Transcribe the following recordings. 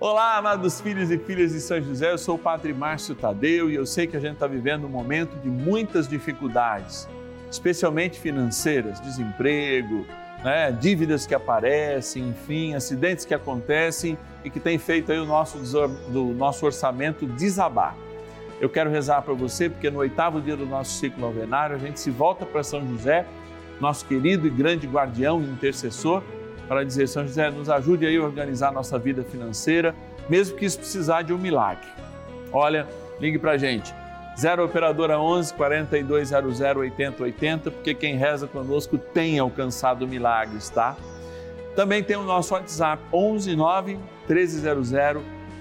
Olá, amados filhos e filhas de São José, eu sou o Padre Márcio Tadeu e eu sei que a gente está vivendo um momento de muitas dificuldades, especialmente financeiras, desemprego, né, dívidas que aparecem, enfim, acidentes que acontecem e que tem feito aí o nosso, do nosso orçamento desabar. Eu quero rezar para você porque no oitavo dia do nosso ciclo novenário a gente se volta para São José, nosso querido e grande guardião e intercessor para dizer, São José, nos ajude aí a organizar nossa vida financeira, mesmo que isso precisar de um milagre. Olha, ligue para a gente, 0 Operadora 11 4200 8080, porque quem reza conosco tem alcançado milagres, tá? Também tem o nosso WhatsApp, 11 9 1300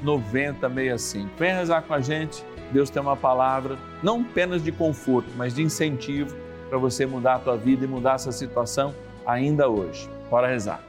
9065. Vem rezar com a gente, Deus tem uma palavra, não apenas de conforto, mas de incentivo para você mudar a tua vida e mudar essa situação ainda hoje. Bora rezar.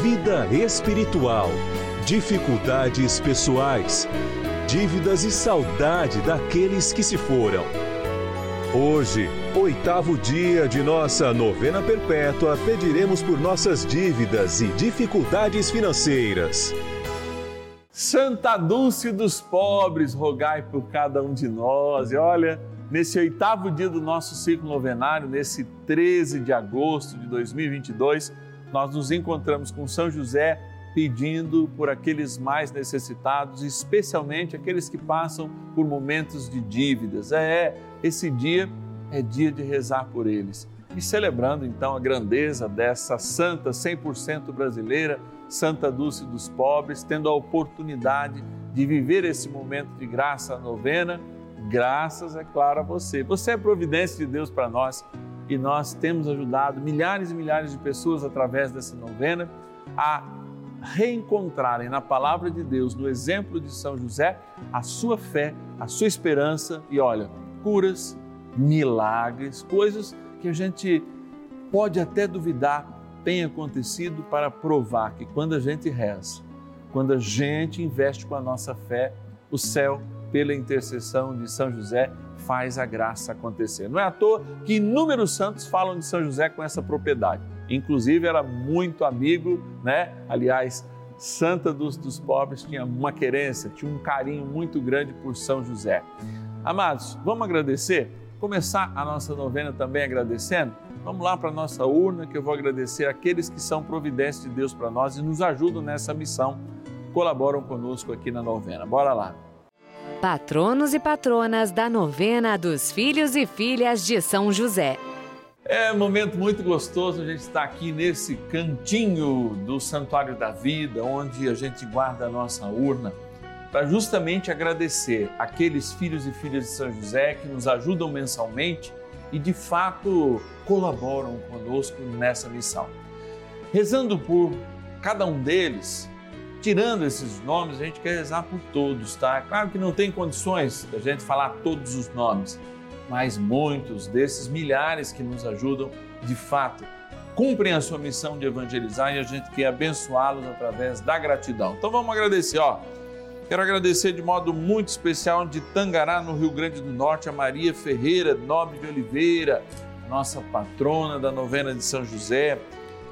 vida espiritual, dificuldades pessoais, dívidas e saudade daqueles que se foram. Hoje, oitavo dia de nossa novena perpétua, pediremos por nossas dívidas e dificuldades financeiras. Santa Dulce dos pobres, rogai por cada um de nós. E olha, nesse oitavo dia do nosso ciclo novenário, nesse 13 de agosto de 2022, nós nos encontramos com São José pedindo por aqueles mais necessitados, especialmente aqueles que passam por momentos de dívidas. É, esse dia é dia de rezar por eles. E celebrando então a grandeza dessa santa 100% brasileira, Santa Dulce dos Pobres, tendo a oportunidade de viver esse momento de graça novena, graças, é claro, a você. Você é providência de Deus para nós e nós temos ajudado milhares e milhares de pessoas através dessa novena a reencontrarem na palavra de Deus, no exemplo de São José, a sua fé, a sua esperança e olha, curas, milagres, coisas que a gente pode até duvidar tem acontecido para provar que quando a gente reza, quando a gente investe com a nossa fé, o céu, pela intercessão de São José, faz a graça acontecer. Não é à toa que inúmeros santos falam de São José com essa propriedade inclusive era muito amigo, né? Aliás, Santa dos, dos Pobres tinha uma querência, tinha um carinho muito grande por São José. Amados, vamos agradecer? Começar a nossa novena também agradecendo? Vamos lá para a nossa urna que eu vou agradecer aqueles que são providência de Deus para nós e nos ajudam nessa missão, colaboram conosco aqui na novena. Bora lá! Patronos e patronas da novena dos filhos e filhas de São José. É um momento muito gostoso a gente estar aqui nesse cantinho do Santuário da Vida, onde a gente guarda a nossa urna, para justamente agradecer aqueles filhos e filhas de São José que nos ajudam mensalmente e de fato colaboram conosco nessa missão. Rezando por cada um deles, tirando esses nomes, a gente quer rezar por todos, tá? Claro que não tem condições da gente falar todos os nomes mas muitos desses milhares que nos ajudam, de fato, cumprem a sua missão de evangelizar e a gente quer abençoá-los através da gratidão. Então vamos agradecer, ó. Quero agradecer de modo muito especial de Tangará, no Rio Grande do Norte, a Maria Ferreira Nobre de Oliveira, nossa patrona da novena de São José,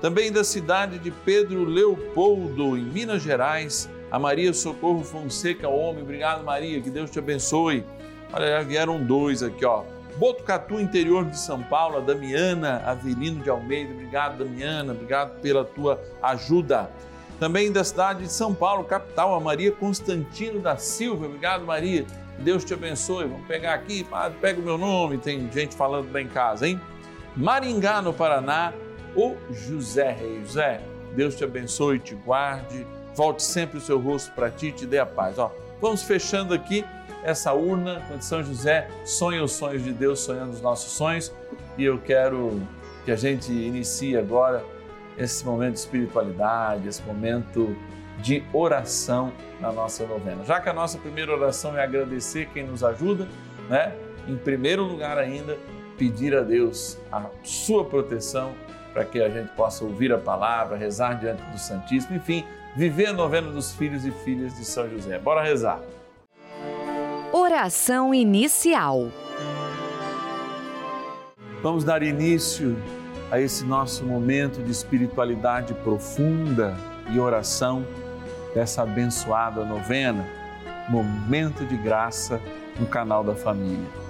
também da cidade de Pedro Leopoldo, em Minas Gerais, a Maria Socorro Fonseca Homem. Obrigado, Maria, que Deus te abençoe. Olha, já vieram dois aqui, ó. Botucatu, interior de São Paulo, a Damiana Avelino de Almeida. Obrigado, Damiana, obrigado pela tua ajuda. Também da cidade de São Paulo, capital, a Maria Constantino da Silva. Obrigado, Maria. Deus te abençoe. Vamos pegar aqui, pega o meu nome, tem gente falando lá em casa, hein? Maringá, no Paraná, o José Reis. José, Deus te abençoe, te guarde, volte sempre o seu rosto para ti e te dê a paz. Ó, vamos fechando aqui essa urna, quando São José sonha os sonhos de Deus, sonhando os nossos sonhos, e eu quero que a gente inicie agora esse momento de espiritualidade, esse momento de oração na nossa novena. Já que a nossa primeira oração é agradecer quem nos ajuda, né? Em primeiro lugar ainda, pedir a Deus a sua proteção para que a gente possa ouvir a palavra, rezar diante do Santíssimo, enfim, viver a novena dos filhos e filhas de São José. Bora rezar. Oração inicial. Vamos dar início a esse nosso momento de espiritualidade profunda e oração dessa abençoada novena, momento de graça no canal da família.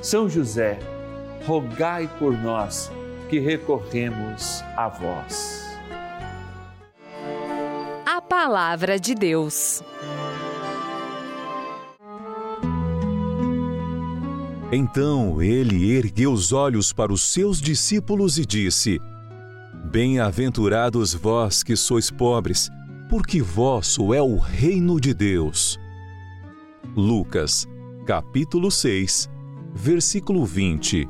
São José, rogai por nós que recorremos a vós. A Palavra de Deus. Então ele ergueu os olhos para os seus discípulos e disse: Bem-aventurados vós que sois pobres, porque vosso é o reino de Deus. Lucas, capítulo 6, versículo 20.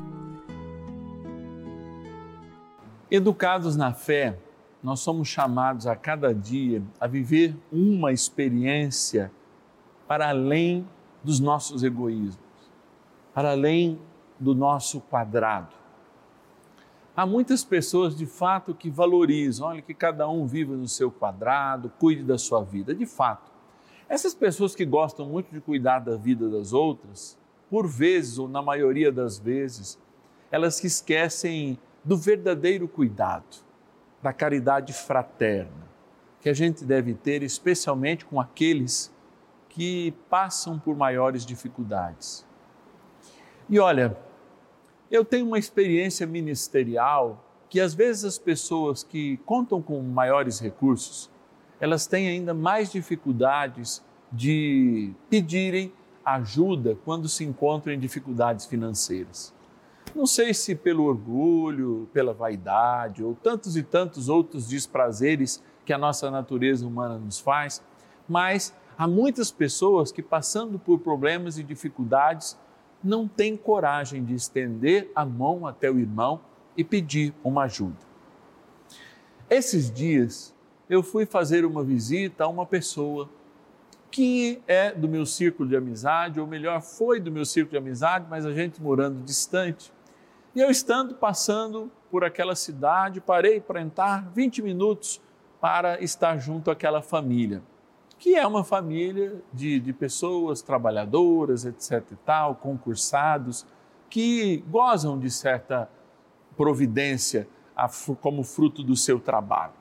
Educados na fé, nós somos chamados a cada dia a viver uma experiência para além dos nossos egoísmos, para além do nosso quadrado Há muitas pessoas de fato que valorizam, olha, que cada um viva no seu quadrado, cuide da sua vida. De fato, essas pessoas que gostam muito de cuidar da vida das outras, por vezes, ou na maioria das vezes, elas se esquecem do verdadeiro cuidado, da caridade fraterna, que a gente deve ter, especialmente com aqueles que passam por maiores dificuldades. E olha, eu tenho uma experiência ministerial que às vezes as pessoas que contam com maiores recursos, elas têm ainda mais dificuldades de pedirem ajuda quando se encontram em dificuldades financeiras. Não sei se pelo orgulho, pela vaidade ou tantos e tantos outros desprazeres que a nossa natureza humana nos faz, mas há muitas pessoas que, passando por problemas e dificuldades, não têm coragem de estender a mão até o irmão e pedir uma ajuda. Esses dias eu fui fazer uma visita a uma pessoa que é do meu círculo de amizade, ou melhor, foi do meu círculo de amizade, mas a gente morando distante. E eu estando passando por aquela cidade, parei para entrar 20 minutos para estar junto àquela família, que é uma família de, de pessoas trabalhadoras, etc. e tal, concursados, que gozam de certa providência como fruto do seu trabalho.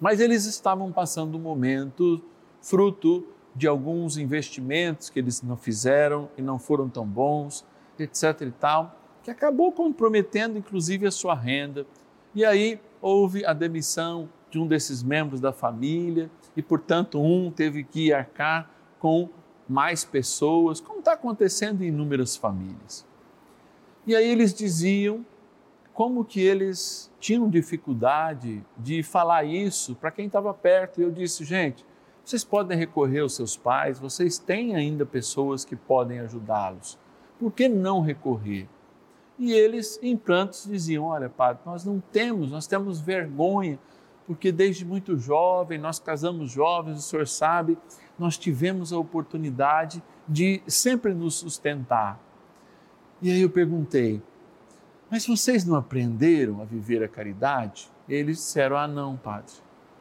Mas eles estavam passando um momento fruto de alguns investimentos que eles não fizeram e não foram tão bons, etc. e tal, que acabou comprometendo inclusive a sua renda. E aí houve a demissão de um desses membros da família e, portanto, um teve que arcar com mais pessoas, como está acontecendo em inúmeras famílias. E aí eles diziam como que eles tinham dificuldade de falar isso para quem estava perto. E eu disse, gente, vocês podem recorrer aos seus pais, vocês têm ainda pessoas que podem ajudá-los. Por que não recorrer? E eles, em prantos, diziam: Olha, padre, nós não temos, nós temos vergonha, porque desde muito jovem, nós casamos jovens, o senhor sabe, nós tivemos a oportunidade de sempre nos sustentar. E aí eu perguntei: Mas vocês não aprenderam a viver a caridade? Eles disseram: Ah, não, padre,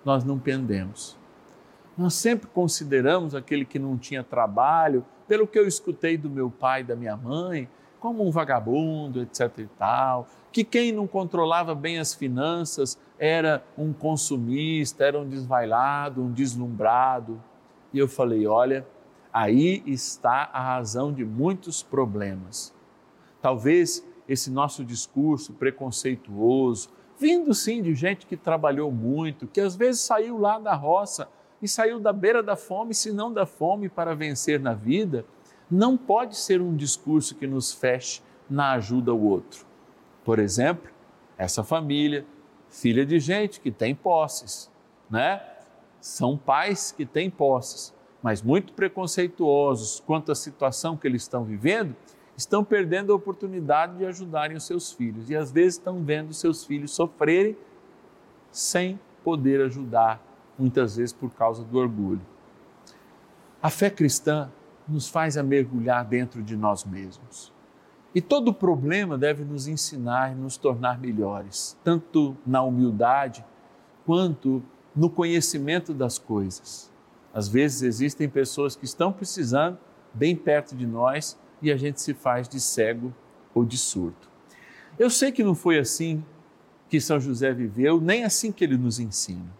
nós não pendemos. Nós sempre consideramos aquele que não tinha trabalho, pelo que eu escutei do meu pai e da minha mãe, como um vagabundo, etc e tal, que quem não controlava bem as finanças era um consumista, era um desvailado, um deslumbrado. E eu falei: olha, aí está a razão de muitos problemas. Talvez esse nosso discurso preconceituoso, vindo sim de gente que trabalhou muito, que às vezes saiu lá da roça e saiu da beira da fome, se não da fome, para vencer na vida, não pode ser um discurso que nos feche na ajuda ao outro. Por exemplo, essa família, filha de gente que tem posses, né? São pais que têm posses, mas muito preconceituosos quanto à situação que eles estão vivendo, estão perdendo a oportunidade de ajudarem os seus filhos e às vezes estão vendo seus filhos sofrerem sem poder ajudar muitas vezes por causa do orgulho. A fé cristã nos faz a mergulhar dentro de nós mesmos. E todo problema deve nos ensinar e nos tornar melhores, tanto na humildade quanto no conhecimento das coisas. Às vezes existem pessoas que estão precisando bem perto de nós e a gente se faz de cego ou de surdo. Eu sei que não foi assim que São José viveu, nem assim que ele nos ensina.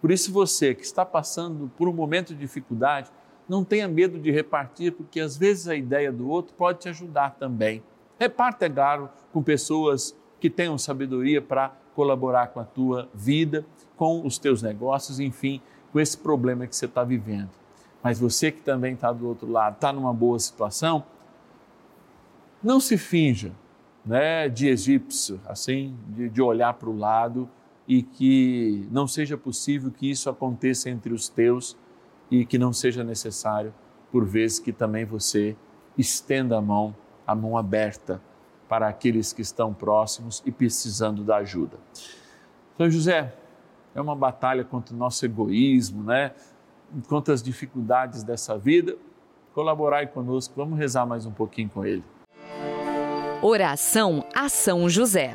Por isso, você que está passando por um momento de dificuldade, não tenha medo de repartir, porque às vezes a ideia do outro pode te ajudar também. Reparta, é claro, com pessoas que tenham sabedoria para colaborar com a tua vida, com os teus negócios, enfim, com esse problema que você está vivendo. Mas você que também está do outro lado, está numa boa situação, não se finja né, de egípcio, assim, de, de olhar para o lado e que não seja possível que isso aconteça entre os teus e que não seja necessário, por vezes, que também você estenda a mão, a mão aberta para aqueles que estão próximos e precisando da ajuda. Então, José, é uma batalha contra o nosso egoísmo, né? Contra as dificuldades dessa vida. Colaborai conosco, vamos rezar mais um pouquinho com ele. Oração a São José.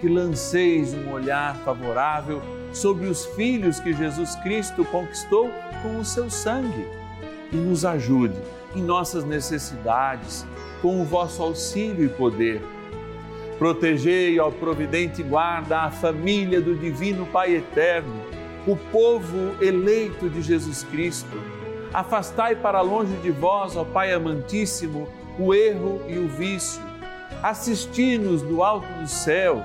que lanceis um olhar favorável sobre os filhos que Jesus Cristo conquistou com o seu sangue e nos ajude em nossas necessidades com o vosso auxílio e poder. Protegei, ó providente guarda, a família do Divino Pai Eterno, o povo eleito de Jesus Cristo. Afastai para longe de vós, ó Pai amantíssimo, o erro e o vício. Assisti-nos do alto do céu,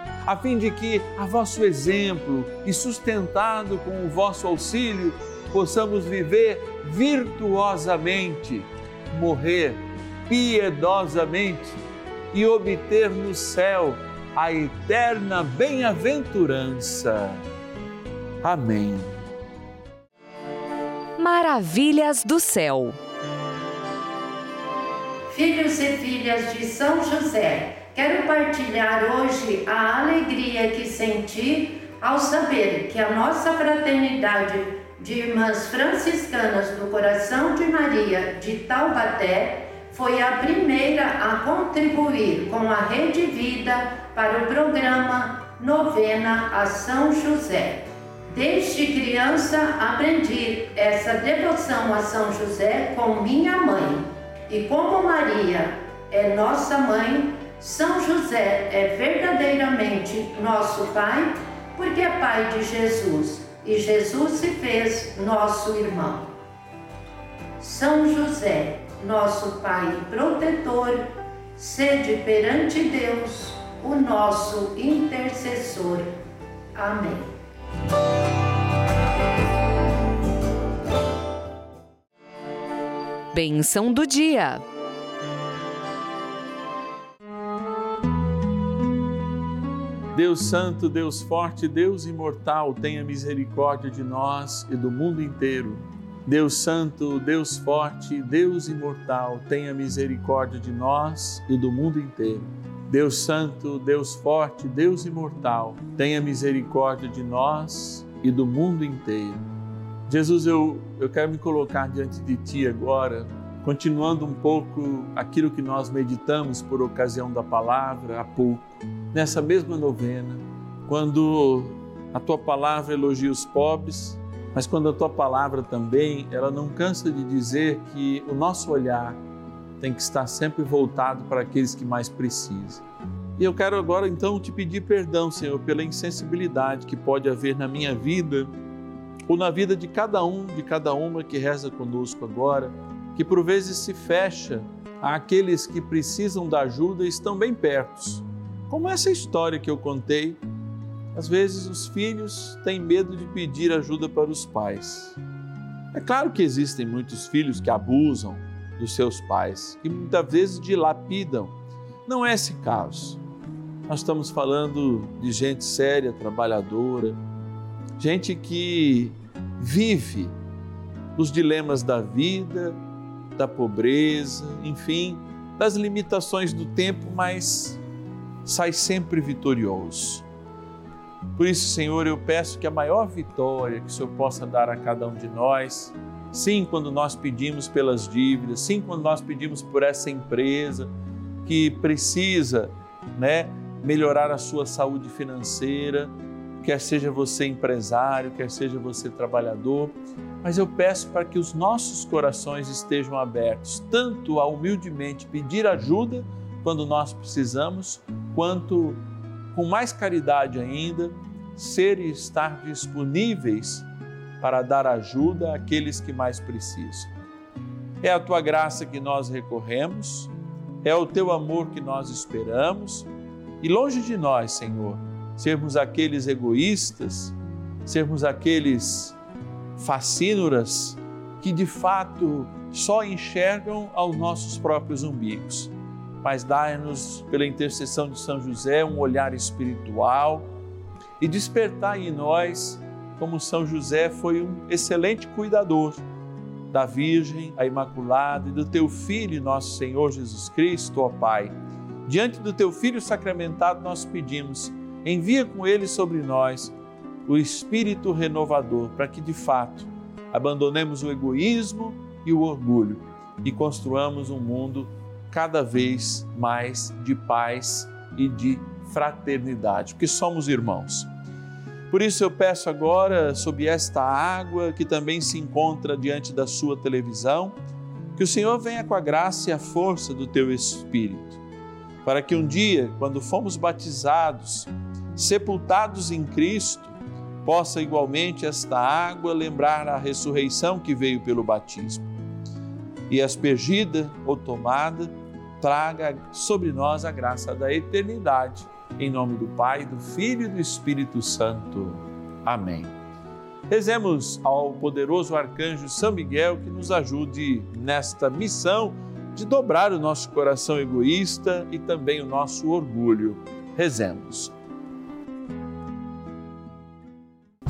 a fim de que, a vosso exemplo e sustentado com o vosso auxílio, possamos viver virtuosamente, morrer piedosamente e obter no céu a eterna bem-aventurança. Amém. Maravilhas do céu. Filhos e filhas de São José, quero partilhar hoje a alegria que senti ao saber que a nossa fraternidade de irmãs franciscanas do Coração de Maria de Taubaté foi a primeira a contribuir com a Rede Vida para o programa Novena a São José. Desde criança aprendi essa devoção a São José com minha mãe. E como Maria é nossa mãe, São José é verdadeiramente nosso Pai, porque é Pai de Jesus e Jesus se fez nosso irmão. São José, nosso Pai protetor, sede perante Deus o nosso intercessor. Amém. Bênção do dia. Deus Santo, Deus Forte, Deus Imortal, tenha misericórdia de nós e do mundo inteiro. Deus Santo, Deus Forte, Deus Imortal, tenha misericórdia de nós e do mundo inteiro. Deus Santo, Deus Forte, Deus Imortal, tenha misericórdia de nós e do mundo inteiro. Jesus, eu, eu quero me colocar diante de Ti agora, continuando um pouco aquilo que nós meditamos por ocasião da palavra há pouco, nessa mesma novena, quando a Tua palavra elogia os pobres, mas quando a Tua palavra também, ela não cansa de dizer que o nosso olhar tem que estar sempre voltado para aqueles que mais precisam. E eu quero agora então te pedir perdão, Senhor, pela insensibilidade que pode haver na minha vida ou na vida de cada um, de cada uma que reza conosco agora, que por vezes se fecha àqueles que precisam da ajuda e estão bem perto. Como essa história que eu contei, às vezes os filhos têm medo de pedir ajuda para os pais. É claro que existem muitos filhos que abusam, dos seus pais, que muitas vezes dilapidam. Não é esse caso. Nós estamos falando de gente séria, trabalhadora, gente que vive os dilemas da vida, da pobreza, enfim, das limitações do tempo, mas sai sempre vitorioso. Por isso, Senhor, eu peço que a maior vitória que o Senhor possa dar a cada um de nós Sim, quando nós pedimos pelas dívidas, sim, quando nós pedimos por essa empresa que precisa, né, melhorar a sua saúde financeira, quer seja você empresário, quer seja você trabalhador, mas eu peço para que os nossos corações estejam abertos, tanto a humildemente pedir ajuda quando nós precisamos, quanto com mais caridade ainda, ser e estar disponíveis para dar ajuda àqueles que mais precisam. É a tua graça que nós recorremos, é o teu amor que nós esperamos e longe de nós, Senhor, sermos aqueles egoístas, sermos aqueles facínoras que de fato só enxergam aos nossos próprios umbigos. Mas dai-nos, pela intercessão de São José, um olhar espiritual e despertar em nós como São José foi um excelente cuidador da Virgem, a Imaculada e do teu Filho, nosso Senhor Jesus Cristo, ó Pai. Diante do teu Filho sacramentado, nós pedimos, envia com ele sobre nós o espírito renovador, para que de fato abandonemos o egoísmo e o orgulho e construamos um mundo cada vez mais de paz e de fraternidade, porque somos irmãos. Por isso eu peço agora, sob esta água que também se encontra diante da sua televisão, que o Senhor venha com a graça e a força do teu Espírito, para que um dia, quando fomos batizados, sepultados em Cristo, possa igualmente esta água lembrar a ressurreição que veio pelo batismo. E aspergida ou tomada, traga sobre nós a graça da eternidade em nome do Pai, do Filho e do Espírito Santo. Amém. Rezemos ao poderoso arcanjo São Miguel que nos ajude nesta missão de dobrar o nosso coração egoísta e também o nosso orgulho. Rezemos.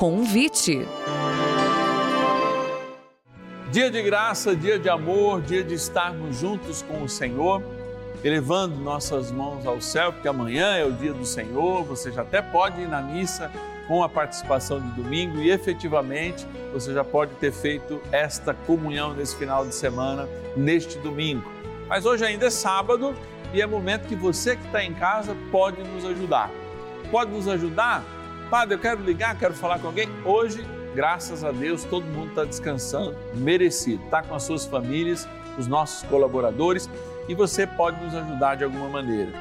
Convite. Dia de graça, dia de amor, dia de estarmos juntos com o Senhor, elevando nossas mãos ao céu, porque amanhã é o dia do Senhor, você já até pode ir na missa com a participação de domingo e efetivamente você já pode ter feito esta comunhão nesse final de semana, neste domingo. Mas hoje ainda é sábado e é momento que você que está em casa pode nos ajudar. Pode nos ajudar? Padre, eu quero ligar, quero falar com alguém. Hoje graças a Deus, todo mundo está descansando, merecido. Está com as suas famílias, os nossos colaboradores e você pode nos ajudar de alguma maneira.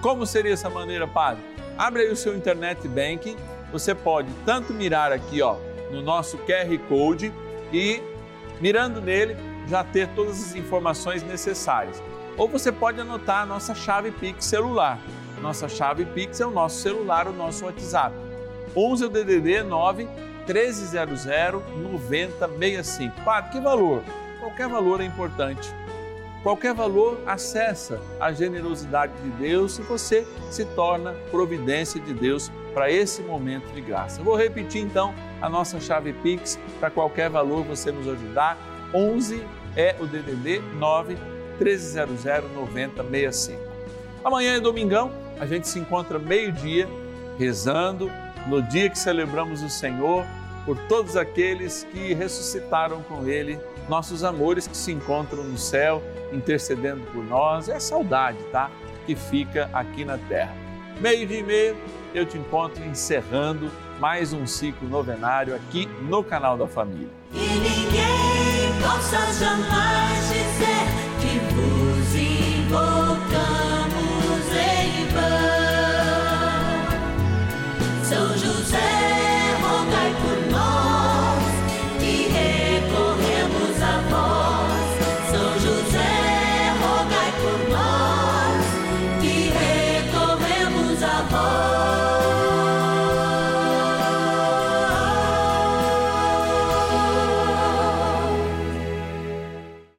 Como seria essa maneira, Padre? Abre aí o seu internet banking. Você pode tanto mirar aqui, ó, no nosso QR Code e mirando nele já ter todas as informações necessárias. Ou você pode anotar a nossa chave Pix celular. Nossa chave Pix é o nosso celular, o nosso WhatsApp. 11 é o DDD 9 1300 9065. Padre, que valor? Qualquer valor é importante. Qualquer valor acessa a generosidade de Deus e você se torna providência de Deus para esse momento de graça. vou repetir então a nossa chave Pix para qualquer valor você nos ajudar. 11 é o DDD 9 1300 9065. Amanhã é domingão, a gente se encontra meio-dia rezando no dia que celebramos o Senhor, por todos aqueles que ressuscitaram com Ele, nossos amores que se encontram no céu, intercedendo por nós. É a saudade, tá? Que fica aqui na terra. Meio dia e meio, eu te encontro encerrando mais um ciclo novenário aqui no canal da Família. E ninguém possa jamais dizer.